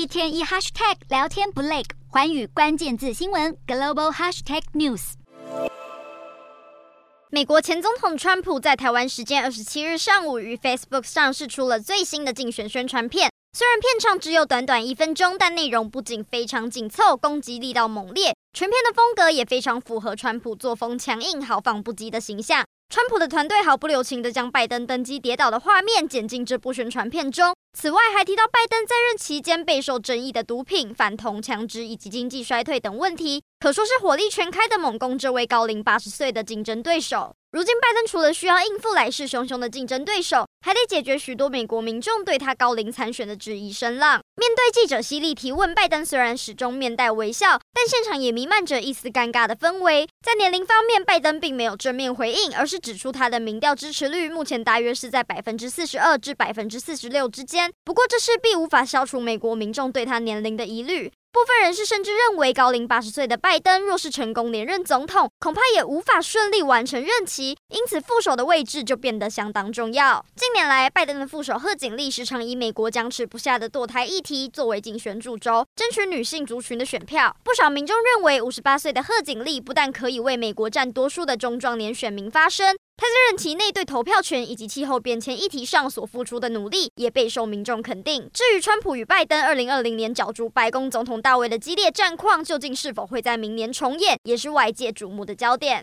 一天一 hashtag 聊天不累，环宇关键字新闻 global hashtag news。美国前总统川普在台湾时间二十七日上午于 Facebook 上释出了最新的竞选宣传片。虽然片长只有短短一分钟，但内容不仅非常紧凑，攻击力道猛烈，全片的风格也非常符合川普作风强硬、豪放不羁的形象。川普的团队毫不留情地将拜登登机跌倒的画面剪进这部宣传片中。此外，还提到拜登在任期间备受争议的毒品、反同、枪支以及经济衰退等问题，可说是火力全开的猛攻这位高龄八十岁的竞争对手。如今，拜登除了需要应付来势汹汹的竞争对手，还得解决许多美国民众对他高龄参选的质疑声浪。面对记者犀利提问，拜登虽然始终面带微笑，但现场也弥漫着一丝尴尬的氛围。在年龄方面，拜登并没有正面回应，而是指出他的民调支持率目前大约是在百分之四十二至百分之四十六之间。不过，这势必无法消除美国民众对他年龄的疑虑。部分人士甚至认为，高龄八十岁的拜登若是成功连任总统，恐怕也无法顺利完成任期，因此副手的位置就变得相当重要。近年来，拜登的副手贺锦丽时常以美国僵持不下的堕胎议题作为竞选主轴，争取女性族群的选票。不少民众认为，五十八岁的贺锦丽不但可以为美国占多数的中壮年选民发声。他在任期内对投票权以及气候变迁议题上所付出的努力，也备受民众肯定。至于川普与拜登二零二零年角逐白宫总统大位的激烈战况，究竟是否会在明年重演，也是外界瞩目的焦点。